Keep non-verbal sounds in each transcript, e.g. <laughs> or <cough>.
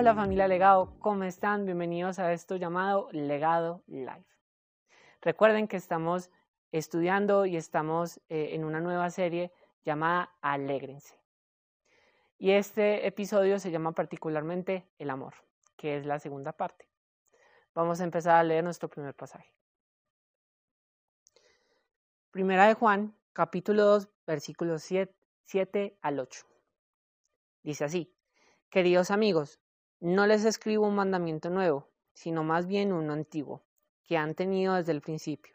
Hola familia Legado, ¿cómo están? Bienvenidos a esto llamado Legado Live. Recuerden que estamos estudiando y estamos eh, en una nueva serie llamada Alégrense. Y este episodio se llama particularmente El amor, que es la segunda parte. Vamos a empezar a leer nuestro primer pasaje. Primera de Juan, capítulo 2, versículos 7, 7 al 8. Dice así, queridos amigos, no les escribo un mandamiento nuevo, sino más bien uno antiguo, que han tenido desde el principio.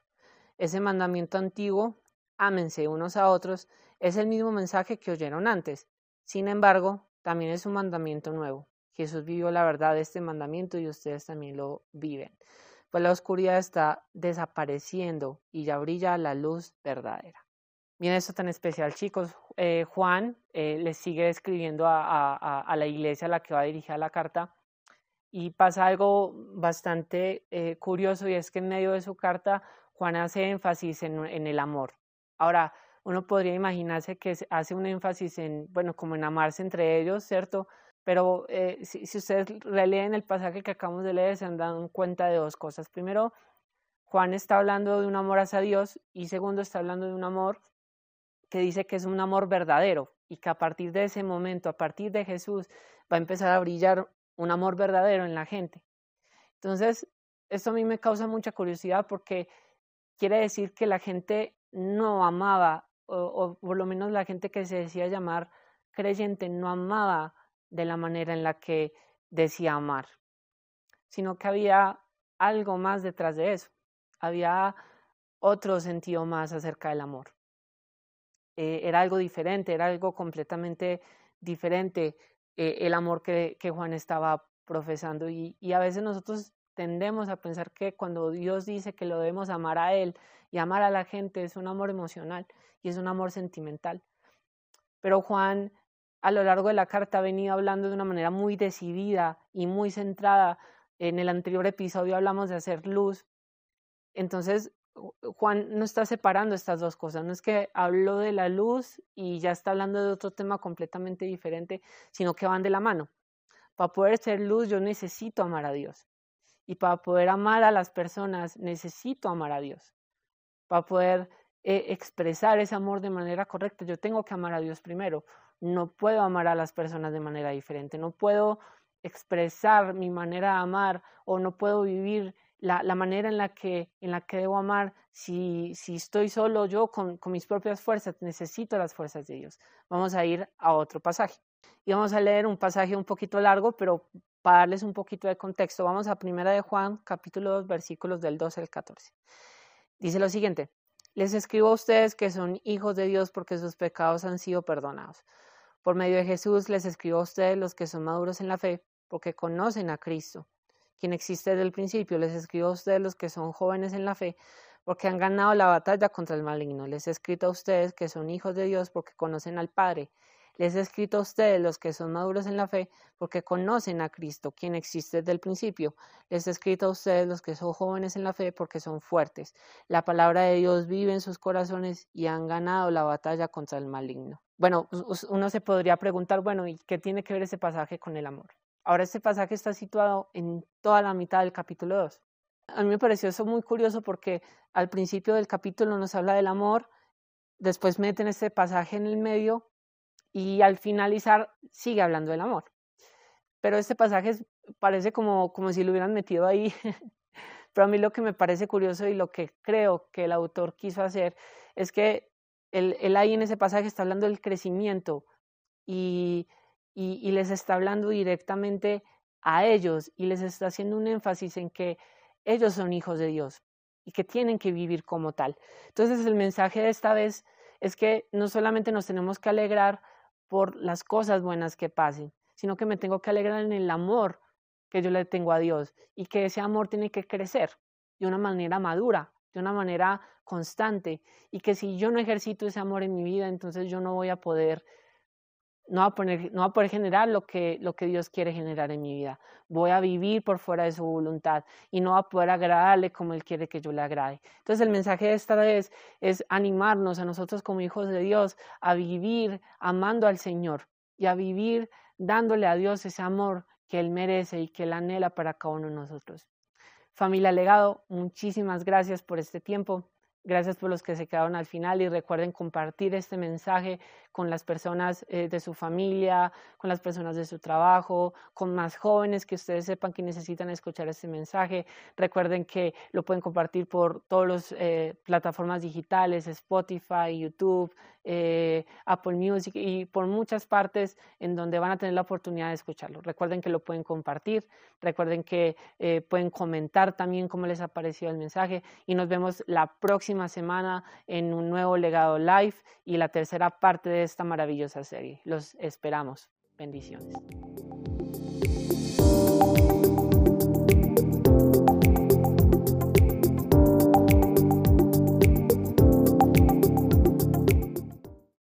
Ese mandamiento antiguo, ámense unos a otros, es el mismo mensaje que oyeron antes. Sin embargo, también es un mandamiento nuevo. Jesús vivió la verdad de este mandamiento y ustedes también lo viven. Pues la oscuridad está desapareciendo y ya brilla la luz verdadera. Miren esto tan especial, chicos. Eh, Juan eh, les sigue escribiendo a, la iglesia a la que va dirigida la carta y pasa algo bastante eh, curioso y es que en medio de su carta Juan hace énfasis en, el amor. Ahora, uno podría imaginarse que hace un énfasis en, bueno, como en amarse entre ellos, ¿cierto? Pero si, si, ustedes releen el pasaje que acabamos de leer, se dado cuenta de dos cosas. Primero, Juan está hablando de un amor hacia Dios y segundo, está hablando de un amor que dice que es un amor verdadero y que a partir de ese momento, a partir de Jesús, va a empezar a brillar un amor verdadero en la gente. Entonces, esto a mí me causa mucha curiosidad porque quiere decir que la gente no amaba, o, o por lo menos la gente que se decía llamar creyente no amaba de la manera en la que decía amar, sino que había algo más detrás de eso, había otro sentido más acerca del amor. Eh, era algo diferente, era algo completamente diferente eh, el amor que, que, Juan estaba profesando. Y, y a veces nosotros tendemos a pensar que cuando Dios dice que lo debemos amar a Él y amar a la gente es un amor emocional y es un amor sentimental. Pero Juan a lo largo de la carta ha venido hablando de una manera muy decidida y muy centrada. En el anterior episodio hablamos de hacer luz. Entonces, Juan no está separando estas dos cosas, no es que habló de la luz y ya está hablando de otro tema completamente diferente, sino que van de la mano. Para poder ser luz yo necesito amar a Dios. Y para poder amar a las personas necesito amar a Dios. Para poder eh, expresar ese amor de manera correcta yo tengo que amar a Dios primero. No puedo amar a las personas de manera diferente. No puedo expresar mi manera de amar o no puedo vivir la, la, manera en la, que, en la que debo amar, si, si estoy solo yo con, con, mis propias fuerzas, necesito las fuerzas de Dios. Vamos a ir a otro pasaje. Y vamos a leer un pasaje un poquito largo, pero para darles un poquito de contexto, vamos a Primera de Juan, capítulo 2, versículos del 12 al 14. Dice lo siguiente, les escribo a ustedes que son hijos de Dios porque sus pecados han sido perdonados. Por medio de Jesús les escribo a ustedes los que son maduros en la fe porque conocen a Cristo quien existe desde el principio. Les escribo a ustedes los que son jóvenes en la fe, porque han ganado la batalla contra el maligno. Les he escrito a ustedes que son hijos de Dios, porque conocen al Padre. Les he escrito a ustedes los que son maduros en la fe, porque conocen a Cristo, quien existe desde el principio. Les he escrito a ustedes los que son jóvenes en la fe, porque son fuertes. La palabra de Dios vive en sus corazones y han ganado la batalla contra el maligno. Bueno, uno se podría preguntar, bueno, ¿y qué tiene que ver ese pasaje con el amor? Ahora este pasaje está situado en toda la mitad del capítulo 2. A mí me pareció eso muy curioso porque al principio del capítulo nos habla del amor, después meten este pasaje en el medio y al finalizar sigue hablando del amor. Pero este pasaje parece como, como si lo hubieran metido ahí. <laughs> Pero a mí lo que me parece curioso y lo que creo que el autor quiso hacer es que él, él ahí en ese pasaje está hablando del crecimiento y y, les está hablando directamente a ellos y les está haciendo un énfasis en que ellos son hijos de Dios y que tienen que vivir como tal. Entonces el mensaje de esta vez es que no solamente nos tenemos que alegrar por las cosas buenas que pasen, sino que me tengo que alegrar en el amor que yo le tengo a Dios y que ese amor tiene que crecer de una manera madura, de una manera constante y que si yo no ejercito ese amor en mi vida, entonces yo no voy a poder no va, a poner, no a poder generar lo que, lo que Dios quiere generar en mi vida. Voy a vivir por fuera de su voluntad y no va a poder agradarle como Él quiere que yo le agrade. Entonces el mensaje de esta vez es animarnos a nosotros como hijos de Dios a vivir amando al Señor y a vivir dándole a Dios ese amor que Él merece y que Él anhela para cada uno de nosotros. Familia Legado, muchísimas gracias por este tiempo. Gracias por los que se quedaron al final y recuerden compartir este mensaje con las personas eh, de su familia, con las personas de su trabajo, con más jóvenes que ustedes sepan que necesitan escuchar este mensaje. Recuerden que lo pueden compartir por todas las eh, plataformas digitales, Spotify, YouTube, eh, Apple Music y por muchas partes en donde van a tener la oportunidad de escucharlo. Recuerden que lo pueden compartir, recuerden que pueden comentar también cómo les ha parecido el mensaje y nos vemos la semana en un nuevo legado live y la tercera parte de esta maravillosa serie. Los esperamos. Bendiciones.